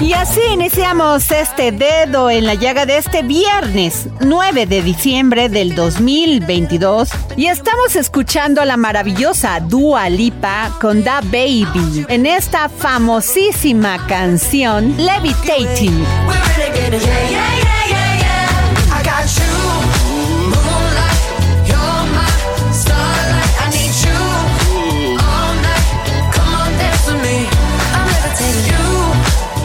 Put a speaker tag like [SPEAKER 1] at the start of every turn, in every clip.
[SPEAKER 1] Y así iniciamos este dedo en la llaga de este viernes 9 de diciembre del 2022 y estamos escuchando a la maravillosa Dua Lipa con Da Baby en esta famosísima canción Levitating.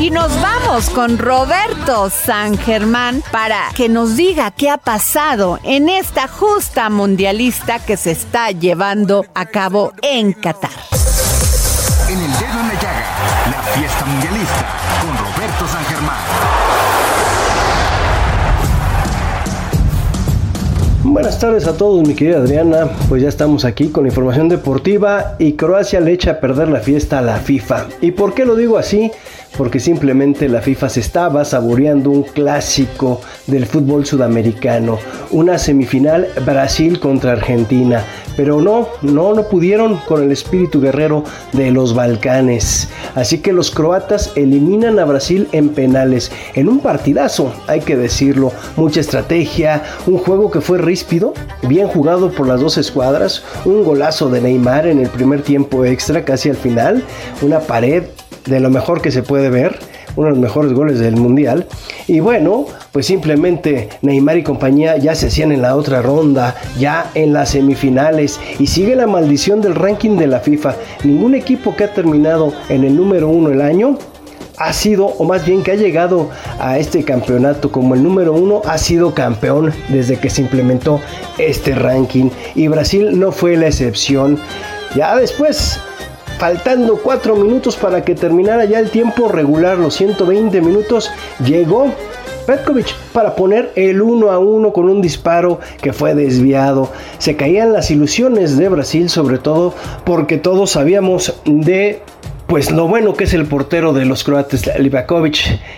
[SPEAKER 1] Y nos vamos con Roberto San Germán para que nos diga qué ha pasado en esta justa mundialista que se está llevando a cabo en Qatar.
[SPEAKER 2] En el dedo en la llaga, la fiesta mundialista con Roberto San Germán.
[SPEAKER 3] Buenas tardes a todos, mi querida Adriana. Pues ya estamos aquí con información deportiva y Croacia le echa a perder la fiesta a la FIFA. ¿Y por qué lo digo así? Porque simplemente la FIFA se estaba saboreando un clásico del fútbol sudamericano, una semifinal Brasil contra Argentina. Pero no, no, no pudieron con el espíritu guerrero de los Balcanes. Así que los croatas eliminan a Brasil en penales, en un partidazo, hay que decirlo. Mucha estrategia, un juego que fue ríspido, bien jugado por las dos escuadras, un golazo de Neymar en el primer tiempo extra, casi al final, una pared de lo mejor que se puede ver, uno de los mejores goles del mundial. Y bueno, pues simplemente Neymar y compañía ya se hacían en la otra ronda, ya en las semifinales. Y sigue la maldición del ranking de la FIFA. Ningún equipo que ha terminado en el número uno el año ha sido, o más bien que ha llegado a este campeonato como el número uno, ha sido campeón desde que se implementó este ranking. Y Brasil no fue la excepción. Ya después faltando 4 minutos para que terminara ya el tiempo regular, los 120 minutos, llegó Petkovic para poner el 1 a 1 con un disparo que fue desviado. Se caían las ilusiones de Brasil, sobre todo porque todos sabíamos de pues lo bueno que es el portero de los croatas, Livakovic,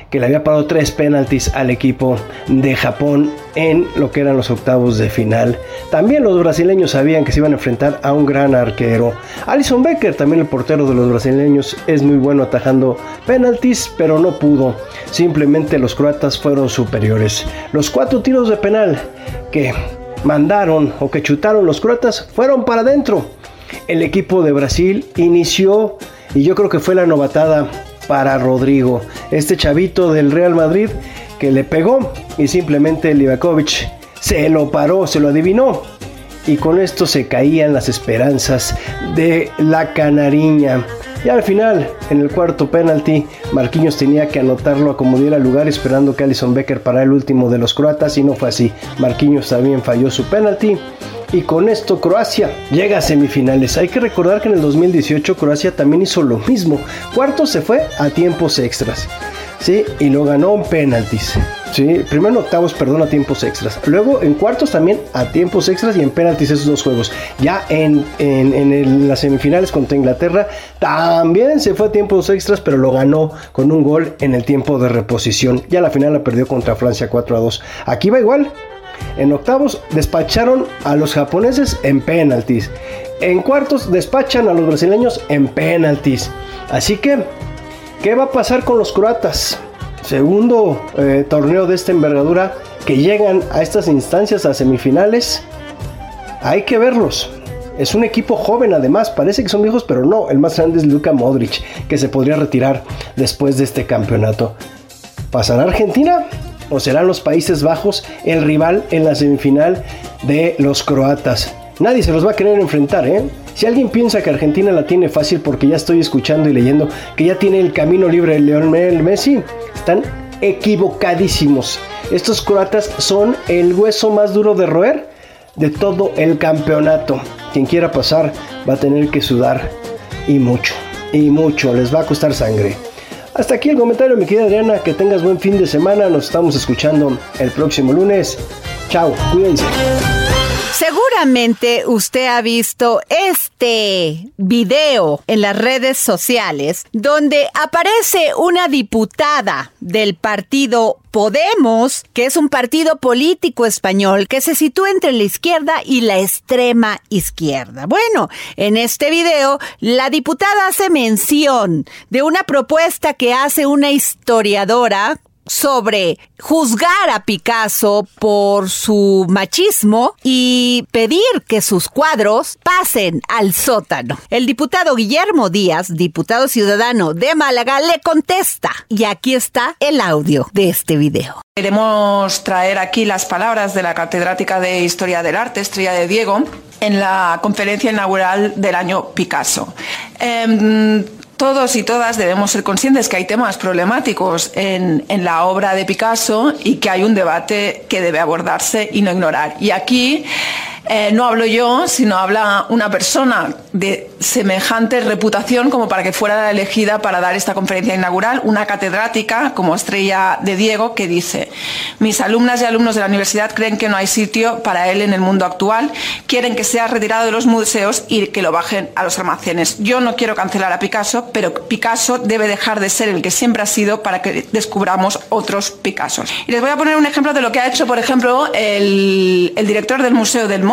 [SPEAKER 3] que le había parado tres penaltis al equipo de Japón en lo que eran los octavos de final. También los brasileños sabían que se iban a enfrentar a un gran arquero. Alison Becker, también el portero de los brasileños, es muy bueno atajando penaltis, pero no pudo. Simplemente los croatas fueron superiores. Los cuatro tiros de penal que mandaron o que chutaron los croatas fueron para adentro. El equipo de Brasil inició y yo creo que fue la novatada para Rodrigo, este chavito del Real Madrid que le pegó y simplemente Livakovic se lo paró, se lo adivinó. Y con esto se caían las esperanzas de la canariña. Y al final, en el cuarto penalti, Marquinhos tenía que anotarlo a como diera lugar, esperando que Alison Becker para el último de los croatas, y no fue así. Marquinhos también falló su penalti. Y con esto Croacia llega a semifinales. Hay que recordar que en el 2018 Croacia también hizo lo mismo. Cuarto se fue a tiempos extras. Sí, y lo ganó en penaltis. Sí, primero en octavos, perdón, a tiempos extras. Luego en cuartos también a tiempos extras y en penaltis esos dos juegos. Ya en, en, en las semifinales contra Inglaterra también se fue a tiempos extras, pero lo ganó con un gol en el tiempo de reposición. Ya la final la perdió contra Francia 4 a 2. Aquí va igual. En octavos despacharon a los japoneses en penaltis. En cuartos despachan a los brasileños en penaltis. Así que, ¿qué va a pasar con los croatas? Segundo eh, torneo de esta envergadura que llegan a estas instancias a semifinales. Hay que verlos. Es un equipo joven además, parece que son viejos, pero no, el más grande es Luka Modric, que se podría retirar después de este campeonato. ¿Pasará Argentina? ¿O serán los Países Bajos el rival en la semifinal de los croatas? Nadie se los va a querer enfrentar, ¿eh? Si alguien piensa que Argentina la tiene fácil porque ya estoy escuchando y leyendo que ya tiene el camino libre el Lionel Messi, están equivocadísimos. Estos croatas son el hueso más duro de roer de todo el campeonato. Quien quiera pasar va a tener que sudar y mucho, y mucho, les va a costar sangre. Hasta aquí el comentario, mi querida Adriana, que tengas buen fin de semana, nos estamos escuchando el próximo lunes. Chao, cuídense.
[SPEAKER 1] Seguramente usted ha visto este video en las redes sociales donde aparece una diputada del partido Podemos, que es un partido político español que se sitúa entre la izquierda y la extrema izquierda. Bueno, en este video la diputada hace mención de una propuesta que hace una historiadora sobre juzgar a Picasso por su machismo y pedir que sus cuadros pasen al sótano. El diputado Guillermo Díaz, diputado ciudadano de Málaga, le contesta. Y aquí está el audio de este video.
[SPEAKER 4] Queremos traer aquí las palabras de la catedrática de Historia del Arte, Estrella de Diego, en la conferencia inaugural del año Picasso. Em, todos y todas debemos ser conscientes que hay temas problemáticos en, en, la obra de Picasso y que hay un debate que debe abordarse y no ignorar. Y aquí eh, no hablo yo, sino habla una persona de semejante reputación como para que fuera elegida para dar esta conferencia inaugural, una catedrática como estrella de Diego que dice, mis alumnas y alumnos de la universidad creen que no hay sitio para él en el mundo actual, quieren que sea retirado de los museos y que lo bajen a los almacenes. Yo no quiero cancelar a Picasso, pero Picasso debe dejar de ser el que siempre ha sido para que descubramos otros Picassos. Y les voy a poner un ejemplo de lo que ha hecho, por ejemplo, el, director del Museo del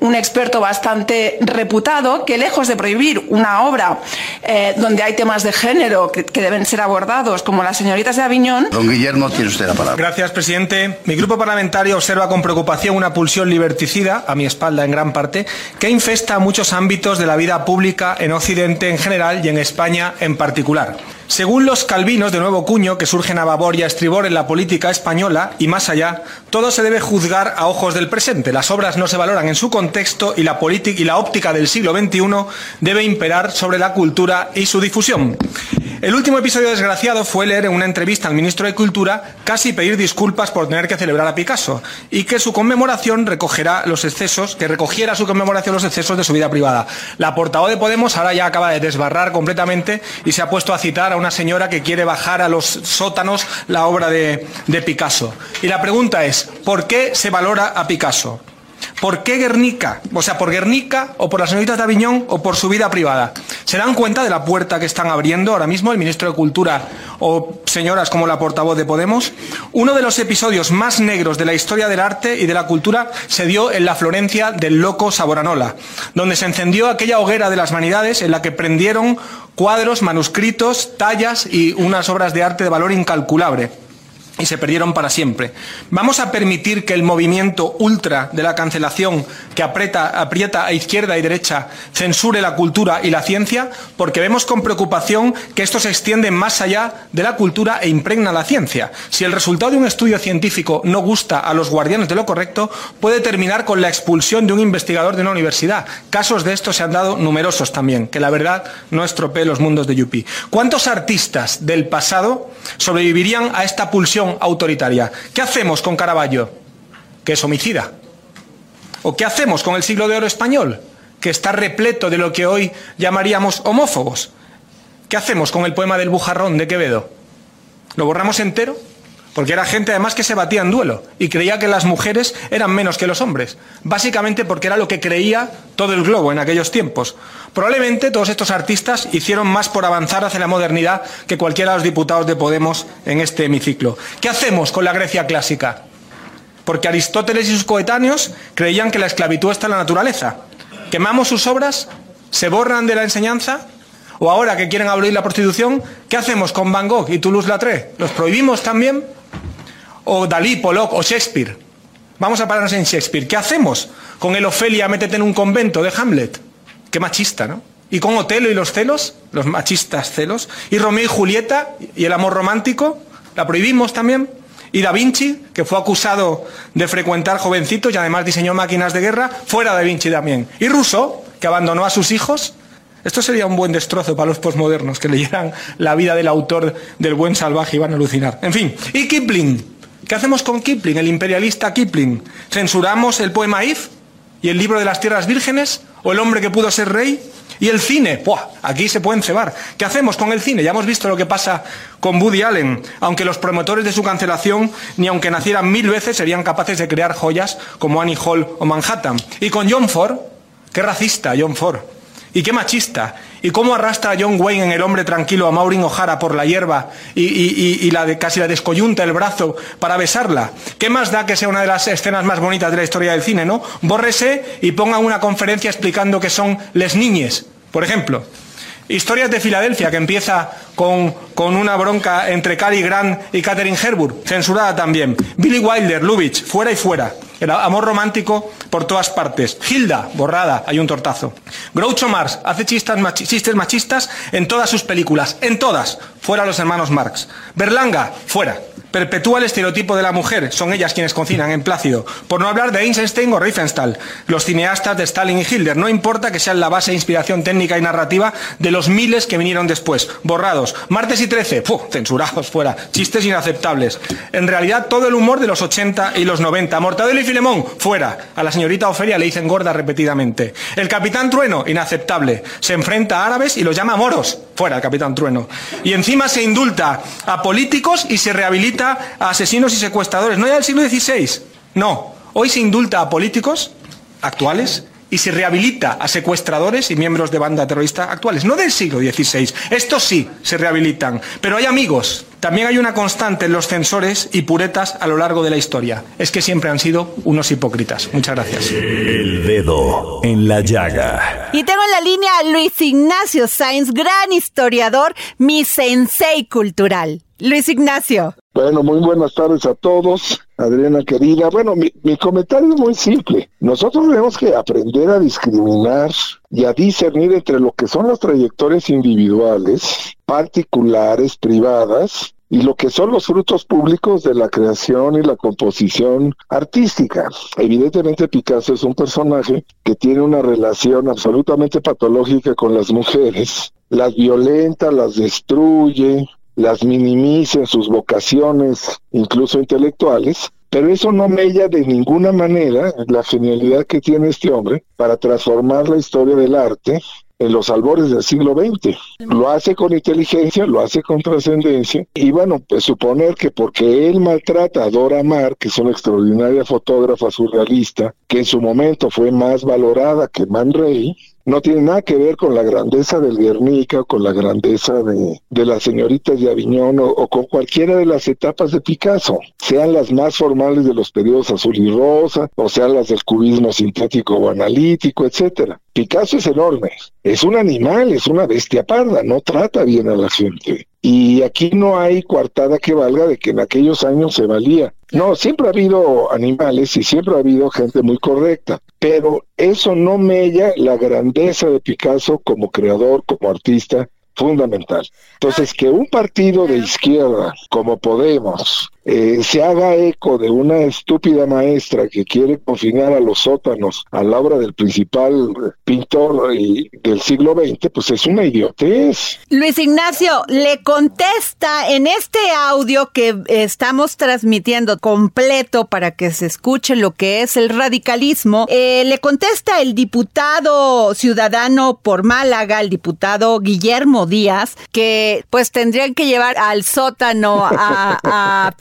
[SPEAKER 4] Un experto bastante reputado, que lejos de prohibir una obra eh, donde hay temas de género que, que, deben ser abordados, como las señoritas de Aviñón.
[SPEAKER 5] Don Guillermo, tiene usted la palabra.
[SPEAKER 6] Gracias, presidente. Mi grupo parlamentario observa con preocupación una pulsión liberticida, a mi espalda en gran parte, que infesta muchos ámbitos de la vida pública en Occidente en general y en España en particular. Según los calvinos de nuevo cuño que surgen a babor y a estribor en la política española y más allá, todo se debe juzgar a ojos del presente. Las obras no se valoran en su contexto y la, y la óptica del siglo XXI debe imperar sobre la cultura y su difusión. El último episodio desgraciado fue leer en una entrevista al ministro de Cultura casi pedir disculpas por tener que celebrar a Picasso y que su conmemoración recogerá los excesos, que recogiera su conmemoración los excesos de su vida privada. La portavoz de Podemos ahora ya acaba de desbarrar completamente y se ha puesto a citar a una señora que quiere bajar a los sótanos la obra de, de Picasso. Y la pregunta es, ¿por qué se valora a Picasso? ¿Por qué Guernica? O sea, por Guernica o por las señoritas de Aviñón o por su vida privada. ¿Se dan cuenta de la puerta que están abriendo ahora mismo el ministro de Cultura o señoras como la portavoz de Podemos? Uno de los episodios más negros de la historia del arte y de la cultura se dio en la Florencia del loco Saboranola, donde se encendió aquella hoguera de las vanidades en la que prendieron cuadros, manuscritos, tallas y unas obras de arte de valor incalculable y se perdieron para siempre. ¿Vamos a permitir que el movimiento ultra de la cancelación que aprieta, a izquierda y derecha censure la cultura y la ciencia? Porque vemos con preocupación que esto se extiende más allá de la cultura e impregna la ciencia. Si el resultado de un estudio científico no gusta a los guardianes de lo correcto, puede terminar con la expulsión de un investigador de una universidad. Casos de esto se han dado numerosos también, que la verdad no estropee los mundos de Yupi. ¿Cuántos artistas del pasado sobrevivirían a esta pulsión autoritaria. ¿Qué hacemos con Caravaggio? Que es homicida. ¿O qué hacemos con el siglo de oro español? Que está repleto de lo que hoy llamaríamos homófobos. ¿Qué hacemos con el poema del bujarrón de Quevedo? ¿Lo borramos entero? Porque era gente además que se batía en duelo y creía que las mujeres eran menos que los hombres, básicamente porque era lo que creía todo el globo en aquellos tiempos. Probablemente todos estos artistas hicieron más por avanzar hacia la modernidad que cualquiera de los diputados de Podemos en este hemiciclo. ¿Qué hacemos con la Grecia clásica? porque Aristóteles y sus coetáneos creían que la esclavitud está en la naturaleza. ¿Quemamos sus obras? ¿Se borran de la enseñanza? ¿O ahora que quieren abolir la prostitución, qué hacemos con Van Gogh y Toulouse-Lautrec? ¿Los prohibimos también? ¿O Dalí, Pollock o Shakespeare? Vamos a pararnos en Shakespeare. ¿Qué hacemos con el Ofelia, métete en un convento de Hamlet? Qué machista, ¿no? ¿Y con Otelo y los celos? Los machistas celos. ¿Y Romeo y Julieta y el amor romántico? ¿La prohibimos también? ¿Y Da Vinci, que fue acusado de frecuentar jovencitos y además diseñó máquinas de guerra? Fuera Da Vinci también. ¿Y Rousseau, que abandonó a sus hijos? Esto sería un buen destrozo para los posmodernos, que leyeran la vida del autor del buen salvaje y van a alucinar. En fin, ¿y Kipling? ¿Qué hacemos con Kipling, el imperialista Kipling? ¿Censuramos el poema If? ¿Y el libro de las tierras vírgenes? ¿O el hombre que pudo ser rey? ¿Y el cine? ¡Buah! Aquí se pueden cebar. ¿Qué hacemos con el cine? Ya hemos visto lo que pasa con Woody Allen. Aunque los promotores de su cancelación, ni aunque nacieran mil veces, serían capaces de crear joyas como Annie Hall o Manhattan. ¿Y con John Ford? ¡Qué racista, John Ford! Y qué machista. Y cómo arrastra a John Wayne en El hombre tranquilo a Maureen O'Hara por la hierba y, la casi la descoyunta el brazo para besarla. ¿Qué más da que sea una de las escenas más bonitas de la historia del cine, no? Bórrese y ponga una conferencia explicando que son les niñes, por ejemplo. Historias de Filadelfia, que empieza con, con una bronca entre Cary Grant y Catherine Herburg, censurada también. Billy Wilder, Lubitsch, fuera y fuera. El amor romántico por todas partes. Hilda, borrada, hay un tortazo. Groucho Marx hace chistes, chistes machistas en todas sus películas, en todas. Fuera los hermanos Marx. Berlanga, fuera. Perpetúa el estereotipo de la mujer, son ellas quienes cocinan en Plácido. Por no hablar de Eisenstein o Riefenstahl, los cineastas de Stalin y Hitler. No importa que sean la base de inspiración técnica y narrativa de los miles que vinieron después. Borrados. Martes y 13, ¡puf! censurados fuera. Chistes inaceptables. En realidad, todo el humor de los 80 y los 90. Mortadelo y Filemón, fuera. A la señorita Ofelia le dicen gorda repetidamente. El Capitán Trueno, inaceptable. Se enfrenta a árabes y los llama moros. Fuera el Capitán Trueno. Y encima se indulta a políticos y se rehabilita a asesinos y secuestradores. No ya del siglo XVI. No. Hoy se indulta a políticos actuales y se rehabilita a secuestradores y miembros de banda terrorista actuales. No del siglo XVI. Estos sí se rehabilitan. Pero hay amigos. También hay una constante en los censores y puretas a lo largo de la historia. Es que siempre han sido unos hipócritas. Muchas gracias.
[SPEAKER 7] El dedo en la llaga.
[SPEAKER 1] Y tengo en la línea a Luis Ignacio Sainz, gran historiador, mi sensei cultural. Luis Ignacio.
[SPEAKER 5] Bueno, muy buenas tardes a todos. Adriana querida, bueno, mi, comentario es muy simple. Nosotros tenemos que aprender a discriminar y a discernir entre lo que son las trayectorias individuales, particulares, privadas, y lo que son los frutos públicos de la creación y la composición artística. Evidentemente Picasso es un personaje que tiene una relación absolutamente patológica con las mujeres, las violenta, las destruye, las minimiza en sus vocaciones, incluso intelectuales, pero eso no mella de ninguna manera la genialidad que tiene este hombre para transformar la historia del arte en los albores del siglo XX. Lo hace con inteligencia, lo hace con trascendencia y bueno, pues suponer que porque él maltrata a Dora Maar, que es una extraordinaria fotógrafa surrealista, que en su momento fue más valorada que Man Ray, no tiene nada que ver con la grandeza del Guernica o con la grandeza de, de las señoritas de Aviñón o, con cualquiera de las etapas de Picasso, sean las más formales de los periodos azul y rosa, o sean las del cubismo sintético o analítico, etcétera. Picasso es enorme, es un animal, es una bestia parda, no trata bien a la gente. Y aquí no hay coartada que valga de que en aquellos años se valía. No, siempre ha habido animales y siempre ha habido gente muy correcta, pero eso no mella la grandeza de Picasso como creador, como artista fundamental. Entonces, que un partido de izquierda como Podemos eh, se haga eco de una estúpida maestra que quiere confinar a los sótanos a la obra del principal pintor eh, del siglo XX, pues es una idiotez.
[SPEAKER 1] Luis Ignacio le contesta en este audio que estamos transmitiendo completo para que se escuche lo que es el radicalismo. eh, le contesta el diputado ciudadano por Málaga, el diputado Guillermo Díaz, que pues tendrían que llevar al sótano a, a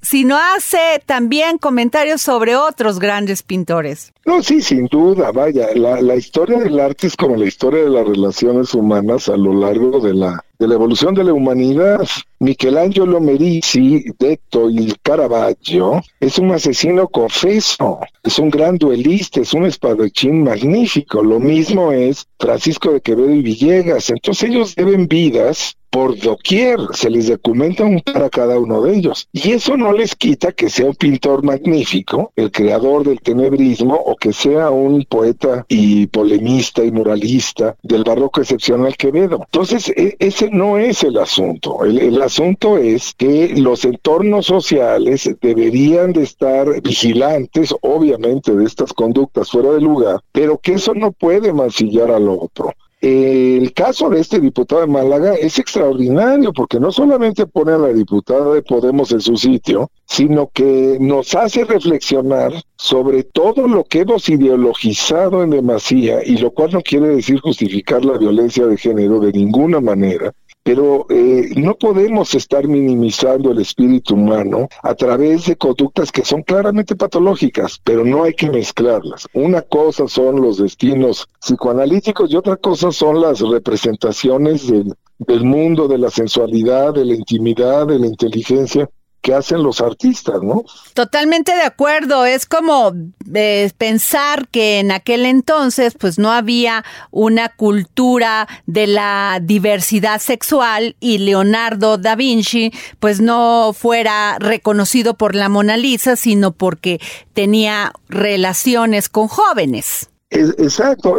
[SPEAKER 1] si no hace también comentarios sobre otros grandes pintores.
[SPEAKER 5] No, sí, sin duda, vaya, la, la historia del arte es como la historia de las relaciones humanas a lo largo de la de la evolución de la humanidad. Michelangelo Merisi, detto il Caravaggio, es un asesino confeso, es un gran duelista, es un espadachín magnífico. Lo mismo es Francisco de Quevedo y Villegas. Entonces ellos deben vidas por doquier, se les documenta un para cada uno de ellos. Y eso no les quita que sea un pintor magnífico, el creador del tenebrismo, o que sea un poeta y polemista y muralista del barroco excepcional Quevedo. Entonces, e- no es el asunto. El, el asunto es que los entornos sociales deberían de estar vigilantes, obviamente, de estas conductas fuera de lugar, pero que eso no puede mancillar al otro. El caso de este diputado de Málaga es extraordinario porque no solamente pone a la diputada de Podemos en su sitio, sino que nos hace reflexionar sobre todo lo que hemos ideologizado en demasía y lo cual no quiere decir justificar la violencia de género de ninguna manera, pero eh, no podemos estar minimizando el espíritu humano a través de conductas que son claramente patológicas, pero no hay que mezclarlas. Una cosa son los destinos psicoanalíticos y otra cosa son las representaciones del, del mundo, de la sensualidad, de la intimidad, de la inteligencia que hacen los artistas, ¿no?
[SPEAKER 1] Totalmente de acuerdo. Es como eh, pensar que en aquel entonces, pues no había una cultura de la diversidad sexual y Leonardo da Vinci, pues no fuera reconocido por la Mona Lisa, sino porque tenía relaciones con jóvenes.
[SPEAKER 5] Es- exacto.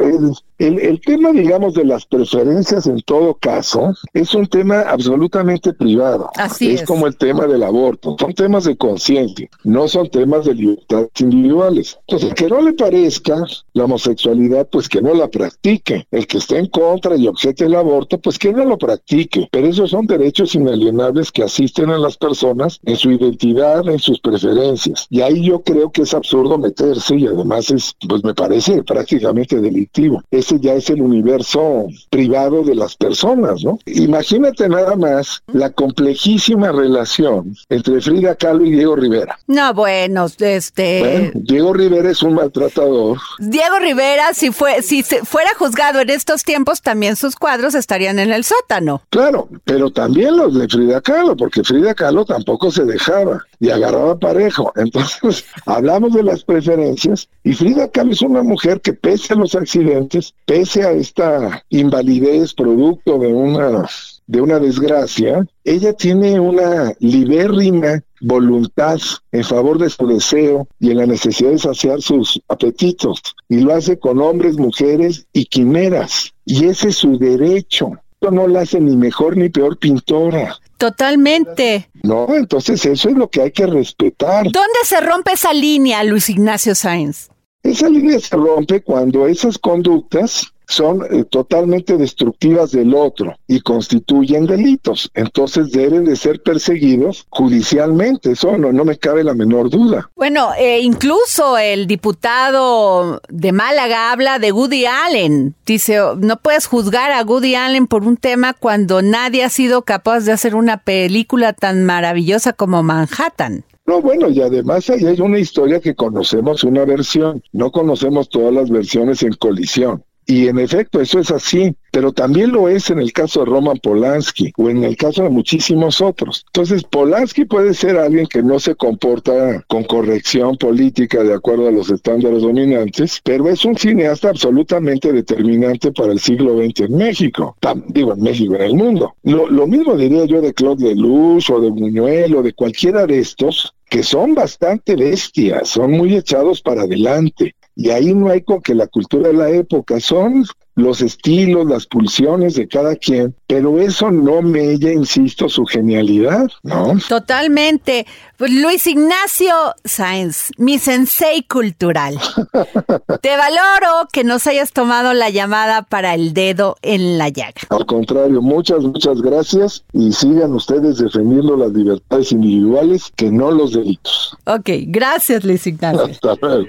[SPEAKER 5] El, el- tema, digamos, de las preferencias en todo caso es un tema absolutamente privado.
[SPEAKER 1] Así es.
[SPEAKER 5] como el tema del aborto. Son temas de conciencia, no son temas de libertades individuales. Entonces, que no le parezca la homosexualidad, pues que no la practique. El que esté en contra y objete el aborto, pues que no lo practique. Pero esos son derechos inalienables que asisten a las personas en su identidad, en sus preferencias. Y ahí yo creo que es absurdo meterse y además es, pues me parece prácticamente delictivo. Ese ya es el universo privado de las personas, ¿no? Imagínate nada más la complejísima relación entre Frida Kahlo y Diego Rivera.
[SPEAKER 1] No, bueno, este
[SPEAKER 5] Bueno, Diego Rivera es un maltratador.
[SPEAKER 1] Diego Rivera, si fue, si se fuera juzgado en estos tiempos, también sus cuadros estarían en el sótano.
[SPEAKER 5] Claro, pero también los de Frida Kahlo, porque Frida Kahlo tampoco se dejaba y agarraba parejo. Entonces, hablamos de las preferencias y Frida Kahlo es una mujer que pese a los accidentes, pese a esta invalidez producto de una de una desgracia, ella tiene una libérrima voluntad en favor de su deseo y en la necesidad de saciar sus apetitos. Y lo hace con hombres, mujeres y quimeras. Y ese es su derecho. Esto no la hace ni mejor ni peor pintora.
[SPEAKER 1] Totalmente.
[SPEAKER 5] No, entonces eso es lo que hay que respetar.
[SPEAKER 1] ¿Dónde se rompe esa línea, Luis Ignacio Sáenz?
[SPEAKER 5] Esa línea se rompe cuando esas conductas son eh, totalmente destructivas del otro y constituyen delitos. Entonces deben de ser perseguidos judicialmente. Eso no, me cabe la menor duda.
[SPEAKER 1] Bueno, eh, incluso el diputado de Málaga habla de Woody Allen. Dice, "Oh, no puedes juzgar a Woody Allen por un tema cuando nadie ha sido capaz de hacer una película tan maravillosa como Manhattan.
[SPEAKER 5] No, bueno, y además ahí hay una historia que conocemos una versión, no conocemos todas las versiones en colisión. Y en efecto, eso es así, pero también lo es en el caso de Roman Polanski o en el caso de muchísimos otros. Entonces, Polanski puede ser alguien que no se comporta con corrección política de acuerdo a los estándares dominantes, pero es un cineasta absolutamente determinante para el siglo XX en México, digo en México, en el mundo. Lo, lo mismo diría yo de Claude Lelouch o de Buñuel o de cualquiera de estos, que son bastante bestias, son muy echados para adelante. Y ahí no hay con que la cultura de la época son los estilos, las pulsiones de cada quien, pero eso no mella, insisto, su genialidad, ¿no?
[SPEAKER 1] Totalmente. Pues, Luis Ignacio Sáenz, mi sensei cultural. Te valoro que nos hayas tomado la llamada para el dedo en la llaga.
[SPEAKER 5] Al contrario, muchas, muchas gracias y sigan ustedes defendiendo las libertades individuales que no los delitos.
[SPEAKER 1] Ok, gracias Luis Ignacio.
[SPEAKER 5] Hasta luego.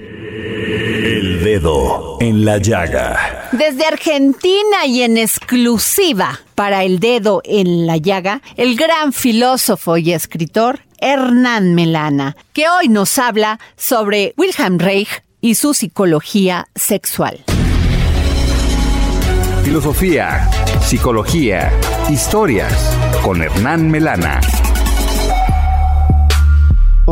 [SPEAKER 7] El dedo en la llaga.
[SPEAKER 1] Desde Argentina y en exclusiva para el dedo en la llaga, el gran filósofo y escritor Hernán Melana, que hoy nos habla sobre Wilhelm Reich y su psicología sexual.
[SPEAKER 2] Filosofía, psicología, historias con Hernán Melana.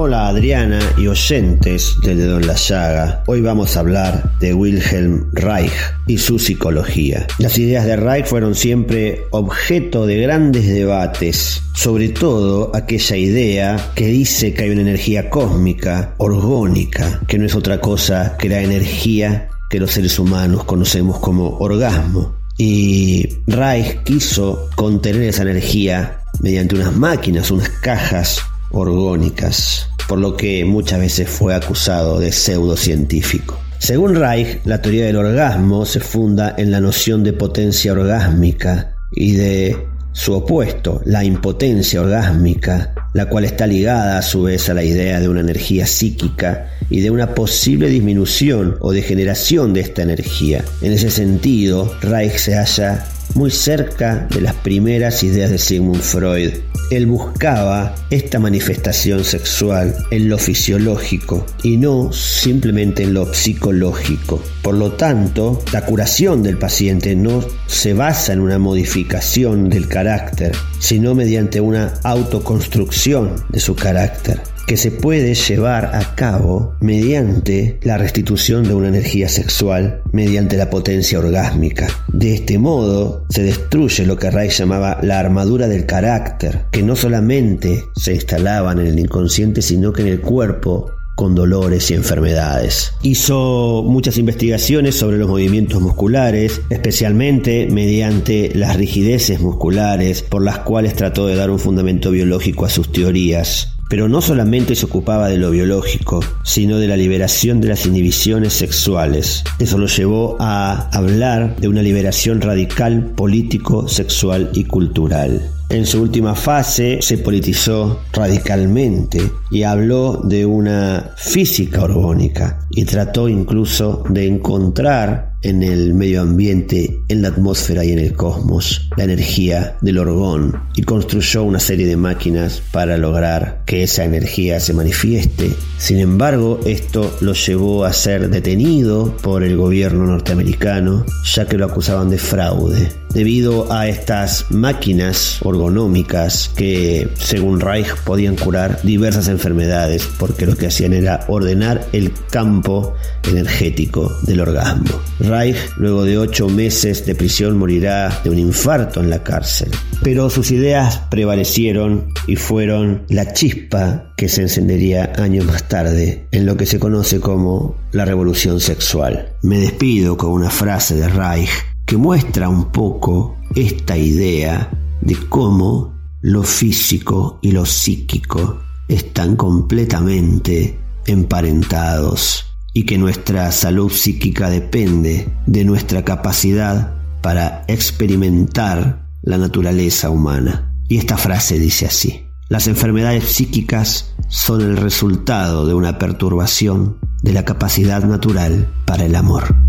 [SPEAKER 8] Hola Adriana y oyentes del Dedo en la Llaga. Hoy vamos a hablar de Wilhelm Reich y su psicología. Las ideas de Reich fueron siempre objeto de grandes debates, sobre todo aquella idea que dice que hay una energía cósmica, orgónica, que no es otra cosa que la energía que los seres humanos conocemos como orgasmo. Y Reich quiso contener esa energía mediante unas máquinas, unas cajas orgónicas, por lo que muchas veces fue acusado de pseudocientífico. Según Reich, la teoría del orgasmo se funda en la noción de potencia orgásmica y de su opuesto, la impotencia orgásmica, la cual está ligada a su vez a la idea de una energía psíquica y de una posible disminución o degeneración de esta energía. En ese sentido, Reich se halla muy cerca de las primeras ideas de Sigmund Freud. Él buscaba esta manifestación sexual en lo fisiológico y no simplemente en lo psicológico. Por lo tanto, la curación del paciente no se basa en una modificación del carácter, sino mediante una autoconstrucción de su carácter que se puede llevar a cabo mediante la restitución de una energía sexual, mediante la potencia orgásmica. De este modo se destruye lo que Reich llamaba la armadura del carácter, que no solamente se instalaba en el inconsciente, sino que en el cuerpo con dolores y enfermedades. Hizo muchas investigaciones sobre los movimientos musculares, especialmente mediante las rigideces musculares, por las cuales trató de dar un fundamento biológico a sus teorías. Pero no solamente se ocupaba de lo biológico, sino de la liberación de las inhibiciones sexuales. Eso lo llevó a hablar de una liberación radical político, sexual y cultural. En su última fase se politizó radicalmente y habló de una física orgónica y trató incluso de encontrar en el medio ambiente, en la atmósfera y en el cosmos la energía del orgón y construyó una serie de máquinas para lograr que esa energía se manifieste. Sin embargo, esto lo llevó a ser detenido por el gobierno norteamericano ya que lo acusaban de fraude debido a estas máquinas orgonómicas que, según Reich, podían curar diversas enfermedades porque lo que hacían era ordenar el campo energético del orgasmo. Reich, luego de ocho meses de prisión, morirá de un infarto en la cárcel. Pero sus ideas prevalecieron y fueron la chispa que se encendería años más tarde en lo que se conoce como la revolución sexual. Me despido con una frase de Reich que muestra un poco esta idea de cómo lo físico y lo psíquico están completamente emparentados y que nuestra salud psíquica depende de nuestra capacidad para experimentar la naturaleza humana. Y esta frase dice así, las enfermedades psíquicas son el resultado de una perturbación de la capacidad natural para el amor.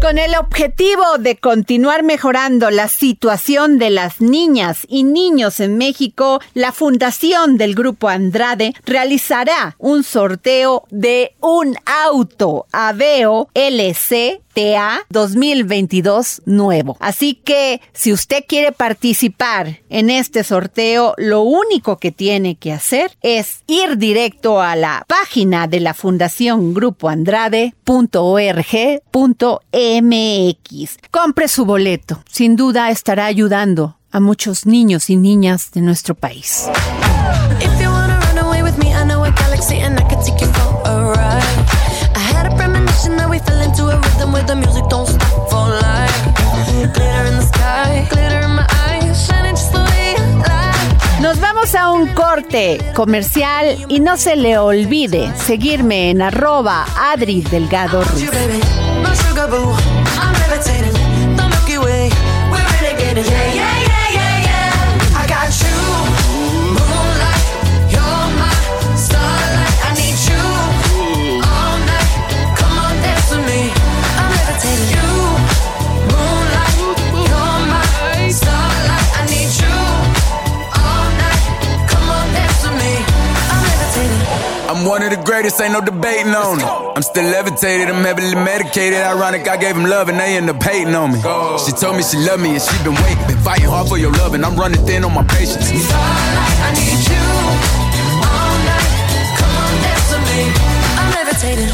[SPEAKER 1] Con el objetivo de continuar mejorando la situación de las niñas y niños en México, la Fundación del Grupo Andrade realizará un sorteo de un auto Aveo LC TA 2022 nuevo. Así que si usted quiere participar en este sorteo, lo único que tiene que hacer es ir directo a la página de la Fundación Grupo Andrade.org.mx. Compre su boleto. Sin duda estará ayudando a muchos niños y niñas de nuestro país.
[SPEAKER 9] We fell into a rhythm where the music don't stop for life. Glitter in the sky, glitter in my eyes, shining just the way you like.
[SPEAKER 1] Nos vamos a un corte comercial y no se le olvide seguirme en arroba Adri Delgado Ruiz.
[SPEAKER 10] One of the greatest, ain't no debating on it. I'm still levitated, I'm heavily medicated. Ironic, I gave him love and they end up hating on me. She told me she loved me and she been waiting, been fighting hard for your love, and I'm running thin on my patience.
[SPEAKER 9] I need you all night. Come on, dance with me. I'm levitating.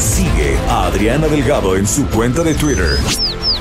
[SPEAKER 7] Sigue a Adriana Delgado en su cuenta de Twitter.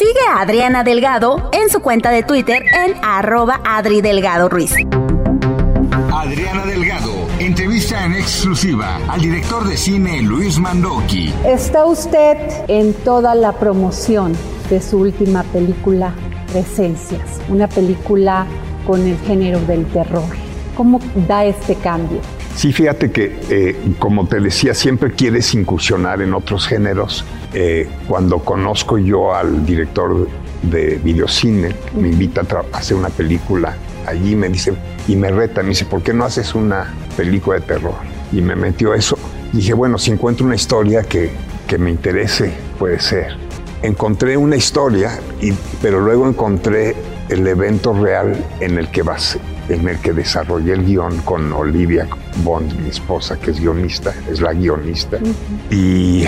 [SPEAKER 11] Sigue a Adriana Delgado en su cuenta de Twitter en arroba Adri Delgado Ruiz.
[SPEAKER 2] Adriana Delgado entrevista en exclusiva al director de cine Luis Mandoki.
[SPEAKER 12] Está usted en toda la promoción de su última película, Presencias, una película con el género del terror. ¿Cómo da este cambio?
[SPEAKER 13] Sí, fíjate que, eh, como te decía, siempre quieres incursionar en otros géneros. Eh, cuando conozco yo al director de videocine, me invita a hacer una película allí, me dice, y me reta, me dice, ¿por qué no haces una película de terror? Y me metió eso. Dije, bueno, si encuentro una historia que, que me interese, puede ser. Encontré una historia, y, pero luego encontré el evento real en el que vas, en el que desarrollé el guion con Olivia Bond, mi esposa, que es guionista, es la guionista, y,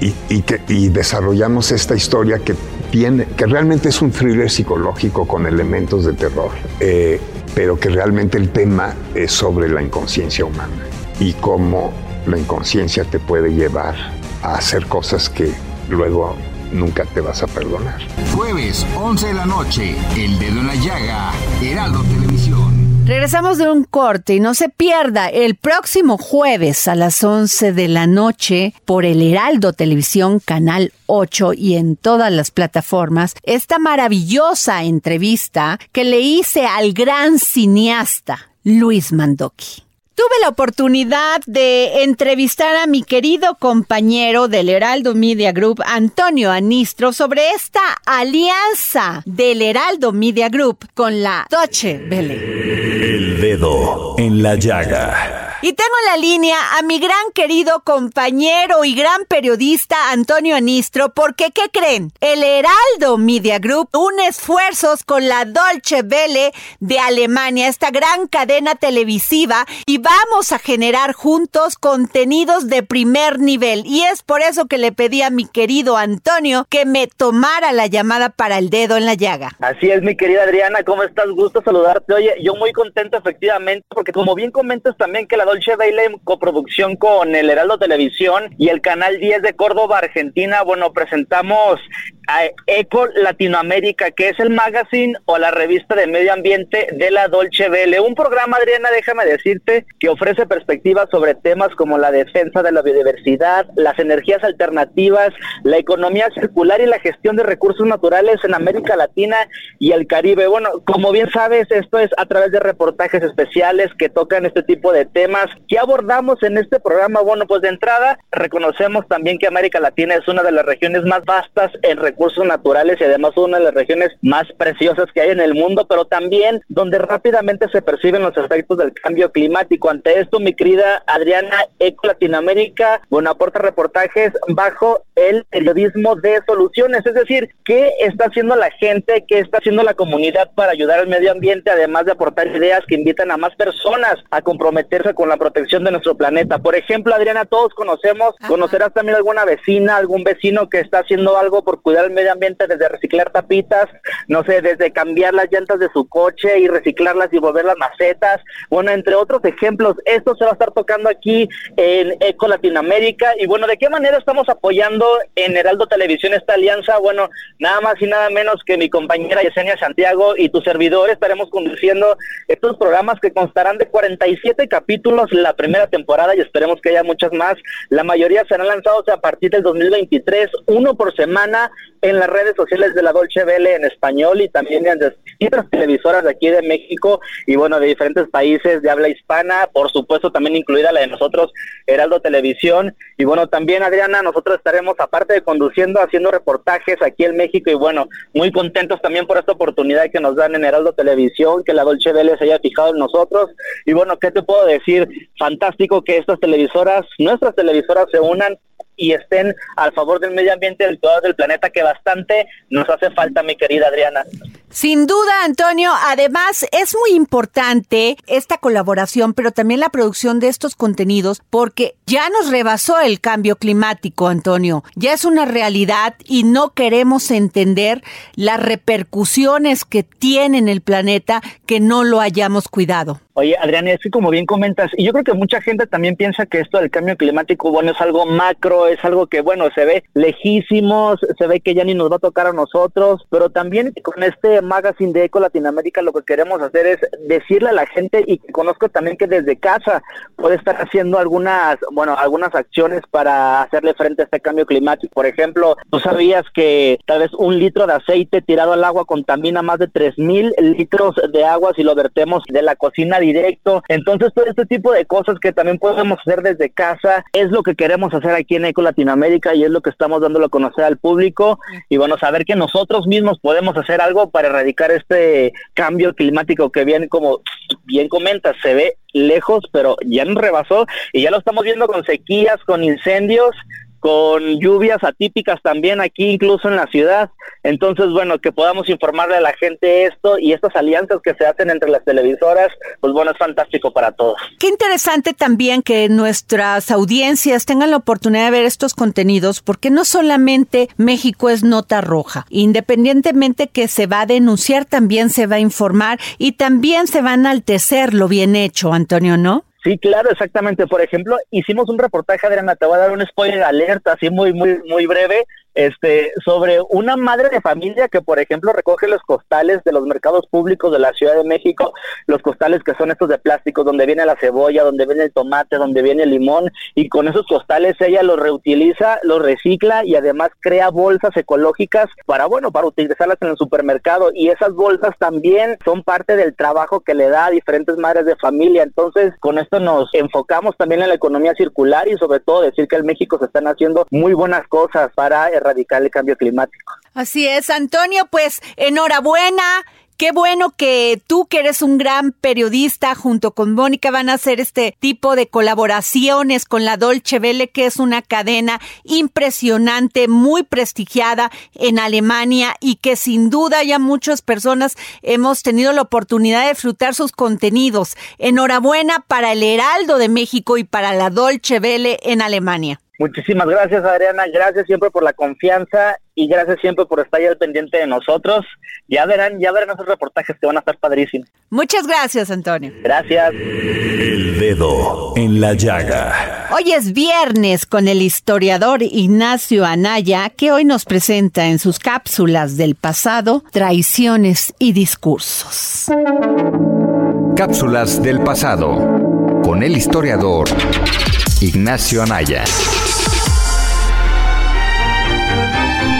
[SPEAKER 13] y- y que, y desarrollamos esta historia que tiene, que realmente es un thriller psicológico con elementos de terror, eh, pero que realmente el tema es sobre la inconsciencia humana y cómo la inconsciencia te puede llevar a hacer cosas que luego nunca te vas a perdonar.
[SPEAKER 2] Jueves, 11 de la noche, El Dedo en la Llaga, Heraldo.
[SPEAKER 1] Regresamos de un corte y no se pierda el próximo jueves a las 11 de la noche por el Heraldo Televisión Canal 8 y en todas las plataformas esta maravillosa entrevista que le hice al gran cineasta Luis Mandoki. Tuve la oportunidad de entrevistar a mi querido compañero del Heraldo Media Group, Antonio Anistro, sobre esta alianza del Heraldo Media Group con la Deutsche Welle.
[SPEAKER 7] El dedo en la llaga.
[SPEAKER 1] Y tengo en la línea a mi gran querido compañero y gran periodista Antonio Anistro, porque ¿qué creen? El Heraldo Media Group une esfuerzos con la Dolce Welle de Alemania, esta gran cadena televisiva, y vamos a generar juntos contenidos de primer nivel. Y es por eso que le pedí a mi querido Antonio que me tomara la llamada para el dedo en la llaga.
[SPEAKER 14] Así es, mi querida Adriana, ¿cómo estás? Gusto saludarte. Oye, yo muy contento efectivamente, porque como bien comentas también que la Dolce en coproducción con el Heraldo Televisión y el Canal 10 de Córdoba, Argentina, bueno, presentamos a Eco Latinoamérica, que es el magazine o la revista de medio ambiente de la Dolce Vele. Un programa, Adriana, déjame decirte, que ofrece perspectivas sobre temas como la defensa de la biodiversidad, las energías alternativas, la economía circular y la gestión de recursos naturales en América Latina y el Caribe. Bueno, como bien sabes, esto es a través de reportajes especiales que tocan este tipo de temas que abordamos en este programa. Bueno, pues de entrada reconocemos también que América Latina es una de las regiones más vastas en recursos naturales y además una de las regiones más preciosas que hay en el mundo, pero también donde rápidamente se perciben los efectos del cambio climático. Ante esto, mi querida Adriana, Eco Latinoamérica, bueno, aporta reportajes bajo el periodismo de soluciones, es decir, qué está haciendo la gente, qué está haciendo la comunidad para ayudar al medio ambiente, además de aportar ideas que invitan a más personas a comprometerse con la protección de nuestro planeta. Por ejemplo, Adriana, todos conocemos, conocerás también alguna vecina, algún vecino que está haciendo algo por cuidar medio ambiente desde reciclar tapitas, no sé, desde cambiar las llantas de su coche y reciclarlas y volverlas macetas, bueno, entre otros ejemplos. Esto se va a estar tocando aquí en Eco Latinoamérica y bueno, ¿de qué manera estamos apoyando en Heraldo Televisión esta alianza? Bueno, nada más y nada menos que mi compañera Yesenia Santiago y tu servidor estaremos conduciendo estos programas que constarán de 47 capítulos la primera temporada y esperemos que haya muchas más. La mayoría serán lanzados a partir del 2023, uno por semana en las redes sociales de la Dolce Vele en español y también en distintas televisoras de aquí de México y bueno, de diferentes países de habla hispana, por supuesto también incluida la de nosotros, Heraldo Televisión. Y bueno, también Adriana, nosotros estaremos aparte de conduciendo, haciendo reportajes aquí en México y bueno, muy contentos también por esta oportunidad que nos dan en Heraldo Televisión, que la Dolce Vele se haya fijado en nosotros. Y bueno, ¿qué te puedo decir? Fantástico que estas televisoras, nuestras televisoras se unan y estén al favor del medio ambiente del todo del planeta que bastante nos hace falta, mi querida Adriana.
[SPEAKER 1] Sin duda, Antonio. Además, es muy importante esta colaboración, pero también la producción de estos contenidos, porque ya nos rebasó el cambio climático, Antonio. Ya es una realidad y no queremos entender las repercusiones que tiene en el planeta que no lo hayamos cuidado.
[SPEAKER 14] Oye, Adriana, es que como bien comentas, y yo creo que mucha gente también piensa que esto del cambio climático, bueno, es algo macro, es algo que, bueno, se ve lejísimos, se ve que ya ni nos va a tocar a nosotros, pero también con este magazine de Eco Latinoamérica lo que queremos hacer es decirle a la gente y que conozco también que desde casa puede estar haciendo algunas, bueno, algunas acciones para hacerle frente a este cambio climático. Por ejemplo, tú sabías que tal vez un litro de aceite tirado al agua contamina más de 3000 litros de agua si lo vertemos de la cocina directo. Entonces, todo este tipo de cosas que también podemos hacer desde casa es lo que queremos hacer aquí en Eco Latinoamérica y es lo que estamos dándolo a conocer al público. Y bueno, saber que nosotros mismos podemos hacer algo para erradicar este cambio climático que bien, como bien comentas, se ve lejos, pero ya nos rebasó y ya lo estamos viendo con sequías, con incendios con lluvias atípicas también aquí incluso en la ciudad. Entonces, bueno, que podamos informarle a la gente esto y estas alianzas que se hacen entre las televisoras, pues bueno, es fantástico para todos.
[SPEAKER 1] Qué interesante también que nuestras audiencias tengan la oportunidad de ver estos contenidos, porque no solamente México es nota roja, independientemente que se va a denunciar, también se va a informar y también se va a enaltecer lo bien hecho, Antonio, ¿no?
[SPEAKER 14] Sí, claro, exactamente. Por ejemplo, hicimos un reportaje, Adriana, te voy a dar un spoiler alerta, así muy, muy, muy breve, este, sobre una madre de familia que, por ejemplo, recoge los costales de los mercados públicos de la Ciudad de México, los costales que son estos de plástico, donde viene la cebolla, donde viene el tomate, donde viene el limón, y con esos costales ella los reutiliza, los recicla y además crea bolsas ecológicas para, bueno, para utilizarlas en el supermercado. Y esas bolsas también son parte del trabajo que le da a diferentes madres de familia. Entonces, con esto nos enfocamos también en la economía circular y sobre todo decir que en México se están haciendo muy buenas cosas para erradicar el cambio climático.
[SPEAKER 1] Así es, Antonio, pues enhorabuena. Qué bueno que tú, que eres un gran periodista, junto con Mónica, van a hacer este tipo de colaboraciones con la Dolce Vele, que es una cadena impresionante, muy prestigiada en Alemania y que sin duda ya muchas personas hemos tenido la oportunidad de disfrutar sus contenidos. Enhorabuena para el Heraldo de México y para la Dolce Vele en Alemania.
[SPEAKER 14] Muchísimas gracias, Adriana. Gracias siempre por la confianza y gracias siempre por estar ahí al pendiente de nosotros. Ya verán, ya verán esos reportajes que van a estar padrísimos.
[SPEAKER 1] Muchas gracias, Antonio.
[SPEAKER 14] Gracias.
[SPEAKER 7] El dedo en la llaga.
[SPEAKER 1] Hoy es viernes con el historiador Ignacio Anaya, que hoy nos presenta en sus cápsulas del pasado traiciones y discursos.
[SPEAKER 2] Cápsulas del pasado con el historiador Ignacio Anaya.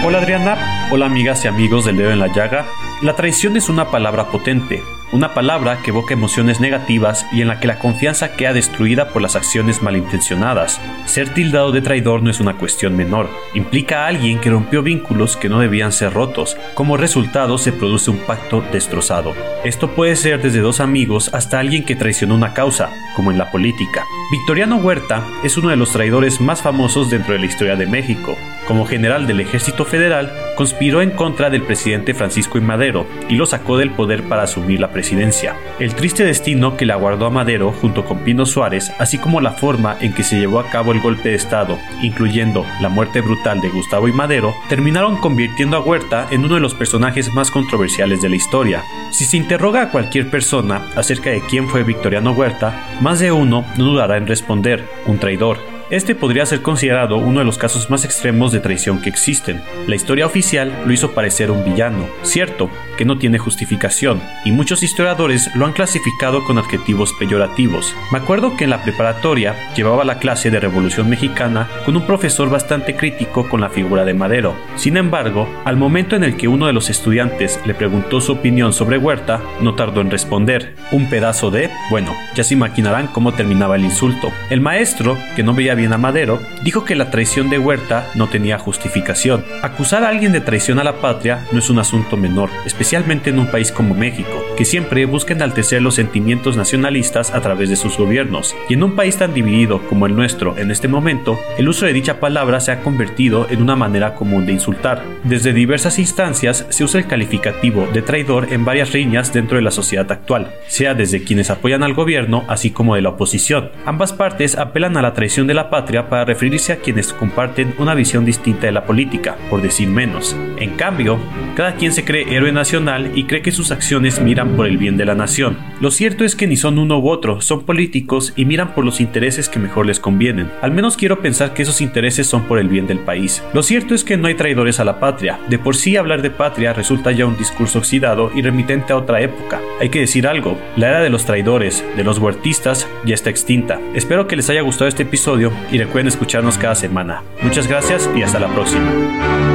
[SPEAKER 15] Hola Adriana, hola amigas y amigos del dedo en la llaga. La traición es una palabra potente, una palabra que evoca emociones negativas y en la que la confianza queda destruida por las acciones malintencionadas. Ser tildado de traidor no es una cuestión menor, implica a alguien que rompió vínculos que no debían ser rotos. Como resultado se produce un pacto destrozado. Esto puede ser desde dos amigos hasta alguien que traicionó una causa, como en la política. Victoriano Huerta es uno de los traidores más famosos dentro de la historia de México. Como general del ejército federal, conspiró en contra del presidente Francisco I. Madero y lo sacó del poder para asumir la presidencia. El triste destino que le aguardó a Madero junto con Pino Suárez, así como la forma en que se llevó a cabo el golpe de Estado, incluyendo la muerte brutal de Gustavo y Madero, terminaron convirtiendo a Huerta en uno de los personajes más controversiales de la historia. Si se interroga a cualquier persona acerca de quién fue Victoriano Huerta, más de uno no dudará responder, un traidor. Este podría ser considerado uno de los casos más extremos de traición que existen. La historia oficial lo hizo parecer un villano, cierto, que no tiene justificación, y muchos historiadores lo han clasificado con adjetivos peyorativos. Me acuerdo que en la preparatoria llevaba la clase de Revolución Mexicana con un profesor bastante crítico con la figura de Madero. Sin embargo, al momento en el que uno de los estudiantes le preguntó su opinión sobre Huerta, no tardó en responder. Un pedazo de... Bueno, ya se imaginarán cómo terminaba el insulto. El maestro, que no veía bien a Madero, dijo que la traición de Huerta no tenía justificación. Acusar a alguien de traición a la patria no es un asunto menor, especialmente en un país como México, que siempre busca enaltecer los sentimientos nacionalistas a través de sus gobiernos. Y en un país tan dividido como el nuestro en este momento, el uso de dicha palabra se ha convertido en una manera común de insultar. Desde diversas instancias se usa el calificativo de traidor en varias riñas dentro de la sociedad actual, sea desde quienes apoyan al gobierno así como de la oposición. Ambas partes apelan a la traición de patria para referirse a quienes comparten una visión distinta de la política, por decir menos. En cambio, cada quien se cree héroe nacional y cree que sus acciones miran por el bien de la nación. Lo cierto es que ni son uno u otro, son políticos y miran por los intereses que mejor les convienen. Al menos quiero pensar que esos intereses son por el bien del país. Lo cierto es que no hay traidores a la patria. De por sí hablar de patria resulta ya un discurso oxidado y remitente a otra época. Hay que decir algo, la era de los traidores, de los huertistas, ya está extinta. Espero que les haya gustado este episodio y recuerden escucharnos cada semana. Muchas gracias y hasta la próxima.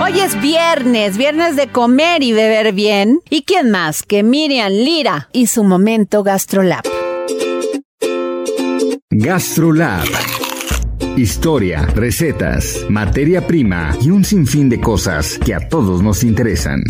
[SPEAKER 1] Hoy es viernes, viernes de comer y beber bien. ¿Y quién más que Miriam Lira y su momento GastroLab?
[SPEAKER 2] GastroLab. Historia, recetas, materia prima y un sinfín de cosas que a todos nos interesan.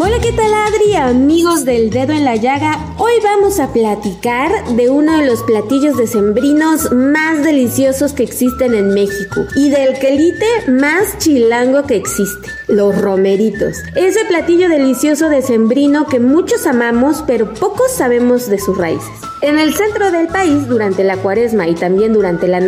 [SPEAKER 16] Hola, ¿qué tal Adri? Amigos del dedo en la llaga, hoy vamos a platicar de uno de los platillos decembrinos más deliciosos que existen en México y del quelite más chilango que existe, los romeritos. Ese platillo delicioso decembrino que muchos amamos pero pocos sabemos de sus raíces. En el centro del país, durante la cuaresma y también durante la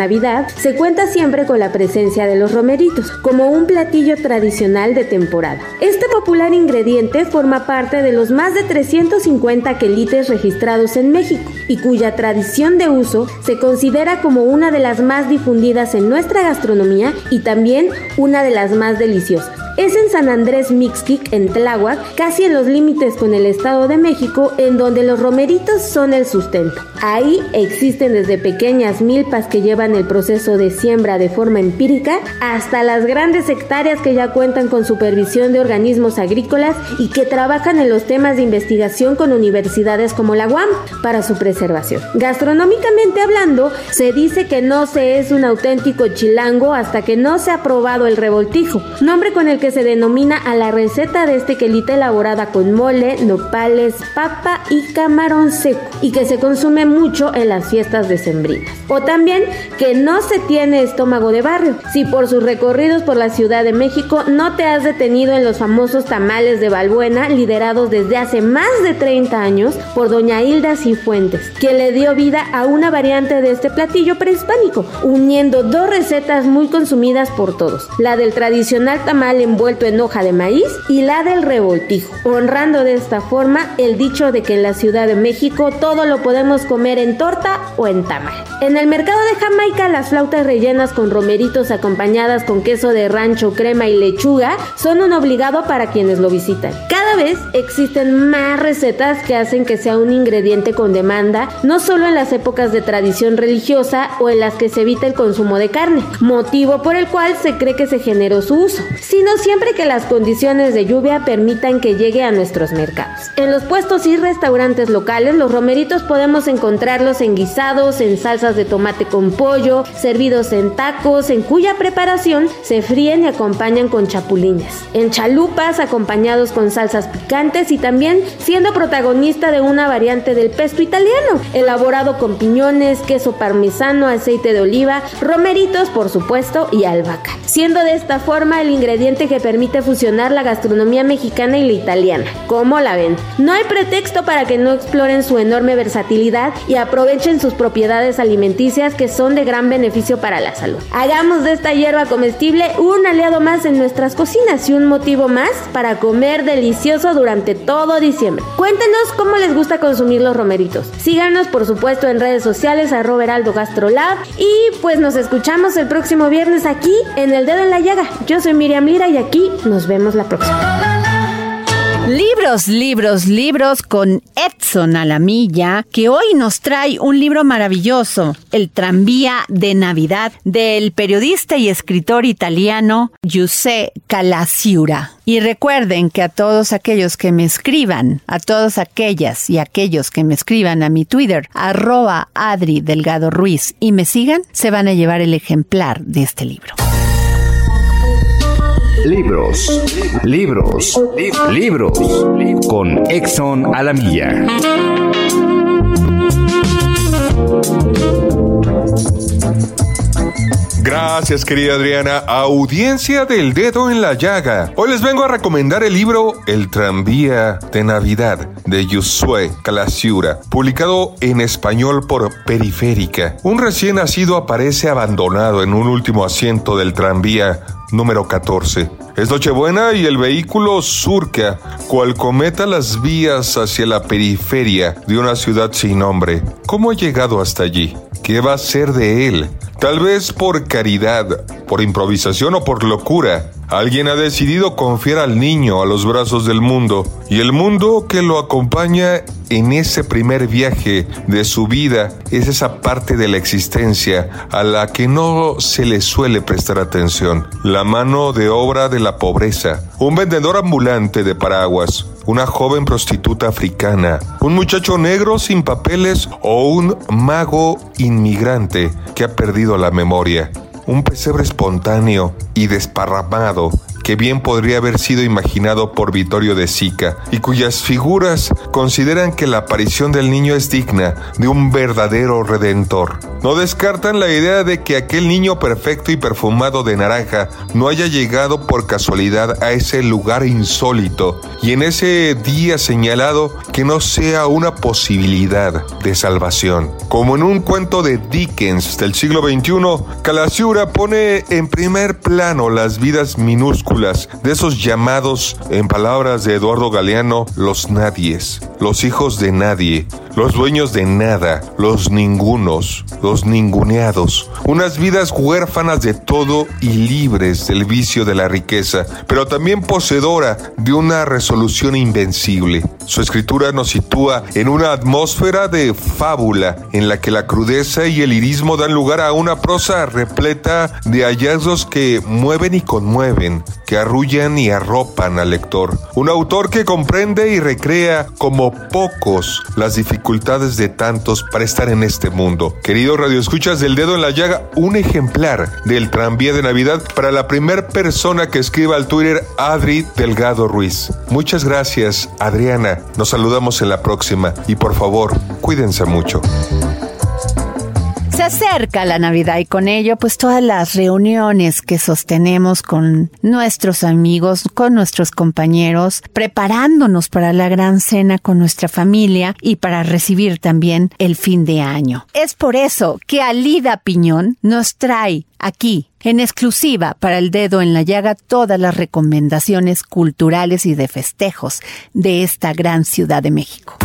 [SPEAKER 16] Se cuenta siempre con la presencia de los romeritos, como un platillo tradicional de temporada. Este popular ingrediente forma parte de los más de 350 quelites registrados en México y cuya tradición de uso se considera como una de las más difundidas en nuestra gastronomía y también una de las más deliciosas. Es en San Andrés Mixquic, en Tláhuac, casi en los límites con el Estado de México, en donde los romeritos son el sustento. Ahí existen desde pequeñas milpas que llevan el proceso de siembra de forma empírica, hasta las grandes hectáreas que ya cuentan con supervisión de organismos agrícolas y que trabajan en los temas de investigación con universidades como la UAM para su preservación. Gastronómicamente hablando, se dice que no se es un auténtico chilango hasta que no se ha probado el revoltijo, nombre con el que se denomina a la receta de este quelite elaborada con mole, nopales, papa y camarón seco y que se consume mucho en las fiestas decembrinas. O también que no se tiene estómago de barrio. Si por sus recorridos por la Ciudad de México no te has detenido en los famosos tamales de Balbuena liderados desde hace más de 30 años por doña Hilda Cifuentes, quien le dio vida a una variante de este platillo prehispánico, uniendo dos recetas muy consumidas por todos, la del tradicional tamal envuelto en hoja de maíz y la del revoltijo, honrando de esta forma el dicho de que en la Ciudad de México todo lo podemos comer en torta o en tamal. En el mercado de Jamaica las flautas rellenas con romeritos acompañadas con queso de rancho, crema y lechuga son un obligado para quienes lo visitan. Cada vez existen más recetas que hacen que sea un ingrediente con demanda, no solo en las épocas de tradición religiosa o en las que se evita el consumo de carne, motivo por el cual se cree que se generó su uso, sino siempre que las condiciones de lluvia permitan que llegue a nuestros mercados. En los puestos y restaurantes locales, los romeritos podemos encontrarlos en guisados, en salsas de tomate con pollo, servidos en tacos, en cuya preparación se fríen y acompañan con chapulines, en chalupas acompañados con salsa salsas picantes y también siendo protagonista de una variante del pesto italiano, elaborado con piñones, queso parmesano, aceite de oliva, romeritos por supuesto y albahaca, siendo de esta forma el ingrediente que permite fusionar la gastronomía mexicana y la italiana. ¿Cómo la ven? No hay pretexto para que no exploren su enorme versatilidad y aprovechen sus propiedades alimenticias que son de gran beneficio para la salud. Hagamos de esta hierba comestible un aliado más en nuestras cocinas y un motivo más para comer delicioso durante todo diciembre. Cuéntenos cómo les gusta consumir los romeritos. Síganos por supuesto en redes sociales arroba heraldo gastrolab y pues nos escuchamos el próximo viernes aquí en El Dedo en la Llaga. Yo soy Miriam Lira y aquí nos vemos la próxima.
[SPEAKER 1] Libros, libros, libros con Edson Alamilla, que hoy nos trae un libro maravilloso, El tranvía de Navidad, del periodista y escritor italiano Giuseppe Calaciura. Y recuerden que a todos aquellos que me escriban, a todas aquellas y aquellos que me escriban a mi Twitter, arroba Adri Delgado Ruiz, y me sigan, se van a llevar el ejemplar de este libro.
[SPEAKER 2] Libros, libros, libros con Exxon Alamilla.
[SPEAKER 17] Gracias, querida Adriana. Audiencia del dedo en la llaga. Hoy les vengo a recomendar el libro El tranvía de Navidad de Yusue Calasiura, publicado en español por Periférica. Un recién nacido aparece abandonado en un último asiento del tranvía número 14. Es Nochebuena y el vehículo surca, cual cometa las vías hacia la periferia de una ciudad sin nombre. ¿Cómo ha llegado hasta allí? ¿Qué va a ser de él? Tal vez por caridad, por improvisación o por locura. Alguien ha decidido confiar al niño a los brazos del mundo y el mundo que lo acompaña en ese primer viaje de su vida es esa parte de la existencia a la que no se le suele prestar atención. La mano de obra de la pobreza, un vendedor ambulante de paraguas, una joven prostituta africana, un muchacho negro sin papeles o un mago inmigrante que ha perdido la memoria. Un pesebre espontáneo y desparramado que bien podría haber sido imaginado por Vittorio de Sica y cuyas figuras consideran que la aparición del niño es digna de un verdadero redentor. No descartan la idea de que aquel niño perfecto y perfumado de naranja no haya llegado por casualidad a ese lugar insólito y en ese día señalado que no sea una posibilidad de salvación. Como en un cuento de Dickens del siglo XXI, Calasiura pone en primer plano las vidas minúsculas de esos llamados, en palabras de Eduardo Galeano, los nadies, los hijos de nadie, los dueños de nada, los ningunos, los ninguneados, unas vidas huérfanas de todo y libres del vicio de la riqueza, pero también poseedora de una resolución invencible. Su escritura nos sitúa en una atmósfera de fábula en la que la crudeza y el irismo dan lugar a una prosa repleta de hallazgos que mueven y conmueven, que arrullan y arropan al lector. Un autor que comprende y recrea como pocos las dificultades de tantos para estar en este mundo. Querido Radio Escuchas del Dedo en la Llaga, un ejemplar del tranvía de Navidad para la primera persona que escriba al Twitter Adri Delgado Ruiz. Muchas gracias, Adriana. Nos saludamos en la próxima y por favor, cuídense mucho.
[SPEAKER 1] Se acerca la Navidad y con ello pues todas las reuniones que sostenemos con nuestros amigos, con nuestros compañeros, preparándonos para la gran cena con nuestra familia y para recibir también el fin de año. Es por eso que Alida Piñón nos trae aquí en exclusiva para el dedo en la llaga todas las recomendaciones culturales y de festejos de esta gran ciudad de México.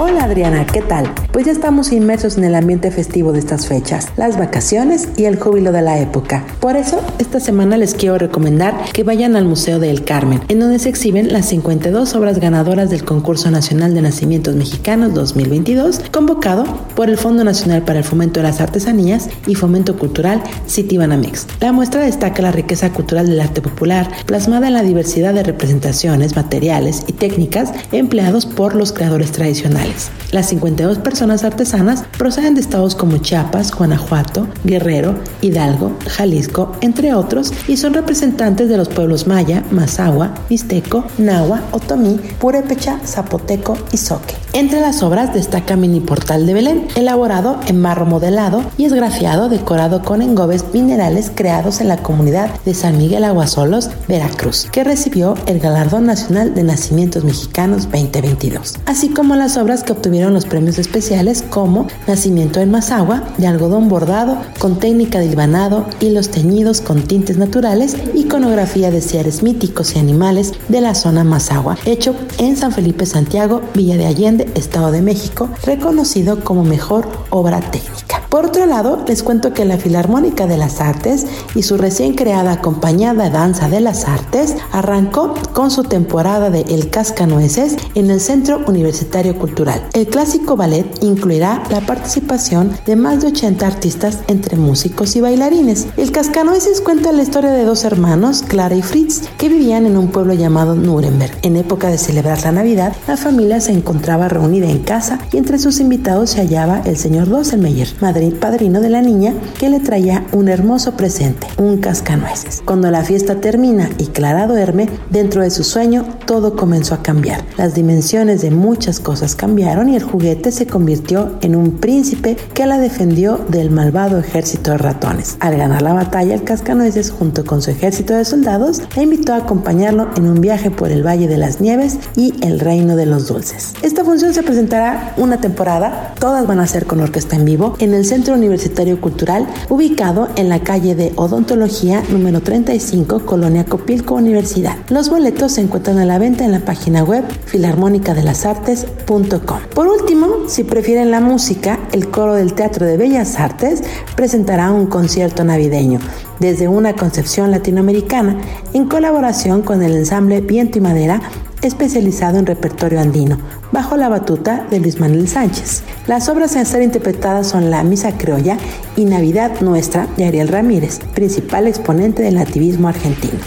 [SPEAKER 18] Hola Adriana, ¿qué tal? Pues ya estamos inmersos en el ambiente festivo de estas fechas, las vacaciones y el júbilo de la época. Por eso, esta semana les quiero recomendar que vayan al Museo del Carmen, en donde se exhiben las 52 obras ganadoras del Concurso Nacional de Nacimientos Mexicanos 2022, convocado por el Fondo Nacional para el Fomento de las Artesanías y Fomento Cultural Citibanamex. La muestra destaca la riqueza cultural del arte popular, plasmada en la diversidad de representaciones, materiales y técnicas empleados por los creadores tradicionales. Las 52 personas artesanas proceden de estados como Chiapas, Guanajuato, Guerrero, Hidalgo, Jalisco, entre otros, y son representantes de los pueblos maya, mazahua, mixteco, nahua, otomí, purépecha, zapoteco y zoque. Entre las obras destaca Mini Portal de Belén, elaborado en barro modelado y esgrafiado decorado con engobes minerales creados en la comunidad de San Miguel Aguasolos, Veracruz, que recibió el Galardón Nacional de Nacimientos Mexicanos 2022, así como las obras que obtuvieron los premios especiales como Nacimiento en Mazagua, de algodón bordado con técnica de hilvanado, hilos teñidos con tintes naturales, iconografía de seres míticos y animales de la zona Mazagua, hecho en San Felipe Santiago, Villa de Allende, Estado de México, reconocido como mejor obra técnica. Por otro lado, les cuento que la Filarmónica de las Artes y su recién creada compañía de danza de las artes arrancó con su temporada de El Cascanueces en el Centro Universitario Cultural. El clásico ballet incluirá la participación de más de 80 artistas entre músicos y bailarines. El Cascanueces cuenta la historia de dos hermanos, Clara y Fritz, que vivían en un pueblo llamado Nuremberg. En época de celebrar la Navidad, la familia se encontraba reunida en casa y entre sus invitados se hallaba el señor Dosselmeyer, madrid padrino de la niña, que le traía un hermoso presente, un cascanueces. Cuando la fiesta termina y Clara duerme, dentro de su sueño todo comenzó a cambiar. Las dimensiones de muchas cosas cambiaron y el juguete se convirtió en un príncipe que la defendió del malvado ejército de ratones. Al ganar la batalla, el cascanueces, junto con su ejército de soldados, la invitó a acompañarlo en un viaje por el Valle de las Nieves y el Reino de los Dulces. Esta función se presentará una temporada, todas van a ser con orquesta en vivo, en el Centro Universitario Cultural, ubicado en la calle de Odontología número 35, Colonia Copilco Universidad. Los boletos se encuentran a la venta en la página web filarmónicadelasartes.com. Por último, si prefieren la música, el coro del Teatro de Bellas Artes presentará un concierto navideño desde una concepción latinoamericana en colaboración con el ensamble Viento y Madera especializado en repertorio andino, bajo la batuta de Luis Manuel Sánchez. Las obras a ser interpretadas son La Misa Criolla y Navidad Nuestra de Ariel Ramírez, principal exponente del nativismo argentino.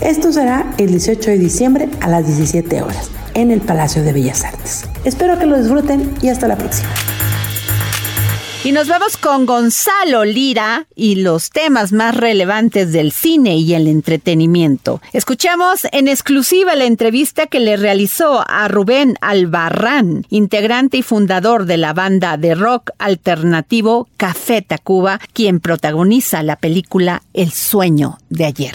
[SPEAKER 18] Esto será el 18 de diciembre a las 17 horas en el Palacio de Bellas Artes. Espero que lo disfruten y hasta la próxima.
[SPEAKER 1] Y nos vamos con Gonzalo Lira y los temas más relevantes del cine y el entretenimiento. Escuchamos en exclusiva la entrevista que le realizó a Rubén Albarrán, integrante y fundador de la banda de rock alternativo Café Tacuba, quien protagoniza la película El sueño de ayer.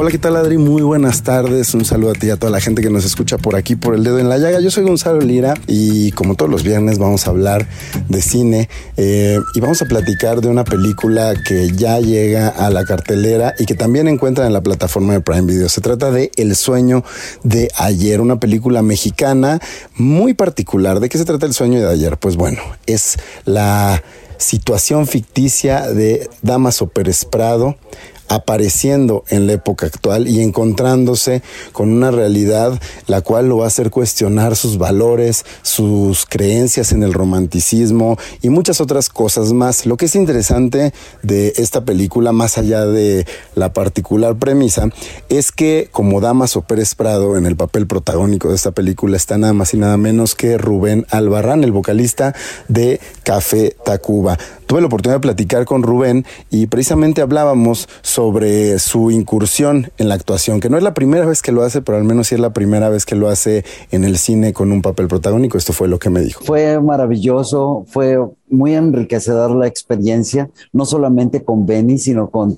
[SPEAKER 19] Hola, ¿qué tal Adri? Muy buenas tardes. Un saludo a ti y a toda la gente que nos escucha por aquí por el dedo en la llaga. Yo soy Gonzalo Lira y como todos los viernes vamos a hablar de cine eh, y vamos a platicar de una película que ya llega a la cartelera y que también encuentran en la plataforma de Prime Video. Se trata de El sueño de ayer, una película mexicana muy particular. ¿De qué se trata El sueño de ayer? Pues bueno, es la situación ficticia de Damaso Pérez Prado apareciendo en la época actual y encontrándose con una realidad la cual lo va a hacer cuestionar sus valores, sus creencias en el romanticismo y muchas otras cosas más. Lo que es interesante de esta película, más allá de la particular premisa, es que como Damaso Pérez Prado en el papel protagónico de esta película está nada más y nada menos que Rubén Albarrán, el vocalista de Café Tacuba. Tuve la oportunidad de platicar con Rubén y precisamente hablábamos sobre su incursión en la actuación, que no es la primera vez que lo hace, pero al menos sí es la primera vez que lo hace en el cine con un papel protagónico. Esto fue lo que me dijo.
[SPEAKER 20] Fue maravilloso, fue muy enriquecedor la experiencia, no solamente con Benny, sino con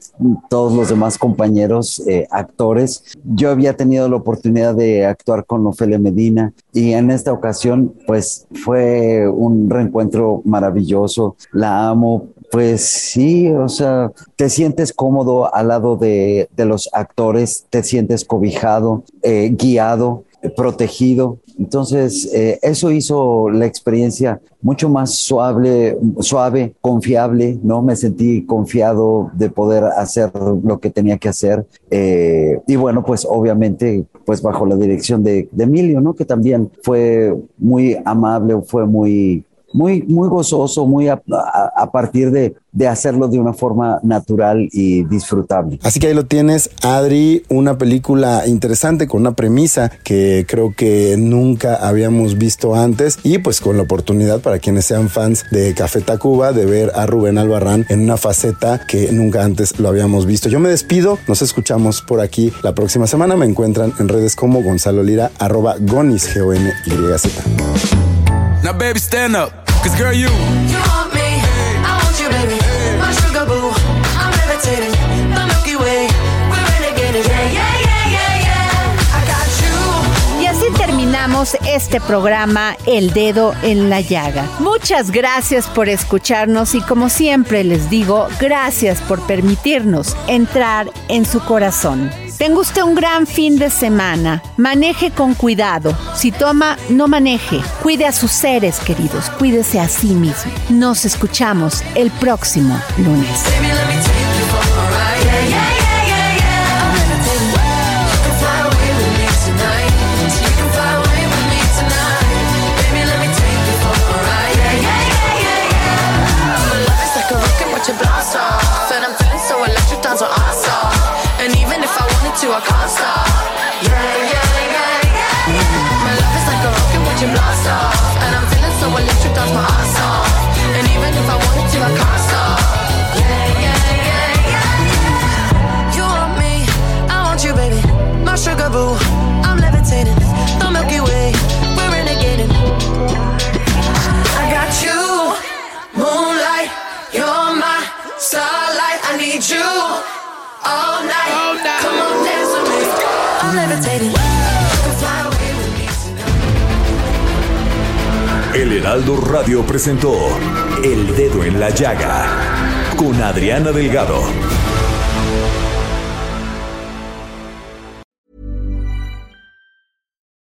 [SPEAKER 20] todos los demás compañeros eh, actores. Yo había tenido la oportunidad de actuar con Ofelia Medina y en esta ocasión pues fue un reencuentro maravilloso. La amo, pues sí, o sea, te sientes cómodo al lado de, de los actores, te sientes cobijado, eh, guiado, protegido. Entonces, eh, eso hizo la experiencia mucho más suave, suave, confiable, ¿no? Me sentí confiado de poder hacer lo que tenía que hacer. Eh, y bueno, pues obviamente, pues bajo la dirección de, de Emilio, ¿no? Que también fue muy amable, fue muy muy, muy gozoso, muy a, a- a partir de, de hacerlo de una forma natural y disfrutable.
[SPEAKER 19] Así que ahí lo tienes, Adri, una película interesante con una premisa que creo que nunca habíamos visto antes y pues con la oportunidad para quienes sean fans de Café Tacuba de ver a Rubén Albarrán en una faceta que nunca antes lo habíamos visto. Yo me despido, nos escuchamos por aquí la próxima semana. Me encuentran en redes como Gonzalo Lira, arroba Gonis, G-O-N-Y-Z.
[SPEAKER 10] Now, baby, stand up. Cause, girl, you.
[SPEAKER 9] You want me, I want you, baby. My sugar boo, I'm levitating. The Milky Way, we're renegading. Yeah, yeah, yeah, yeah, yeah. I got you.
[SPEAKER 1] Y así terminamos este programa El Dedo en la Llaga. Muchas gracias por escucharnos y como siempre les digo, gracias por permitirnos entrar en su corazón. Tenga usted un gran fin de semana. Maneje con cuidado. Si toma, no maneje. Cuide a sus seres queridos. Cuídese a sí mismo. Nos escuchamos el próximo lunes.
[SPEAKER 9] My sugar boo, I'm levitating. The Milky Way, we're renegading. I got you, moonlight. You're my starlight. I need you all night. Come on, dance with me. I'm levitating.
[SPEAKER 7] El Heraldo Radio presentó El Dedo en la Llaga con Adriana Delgado.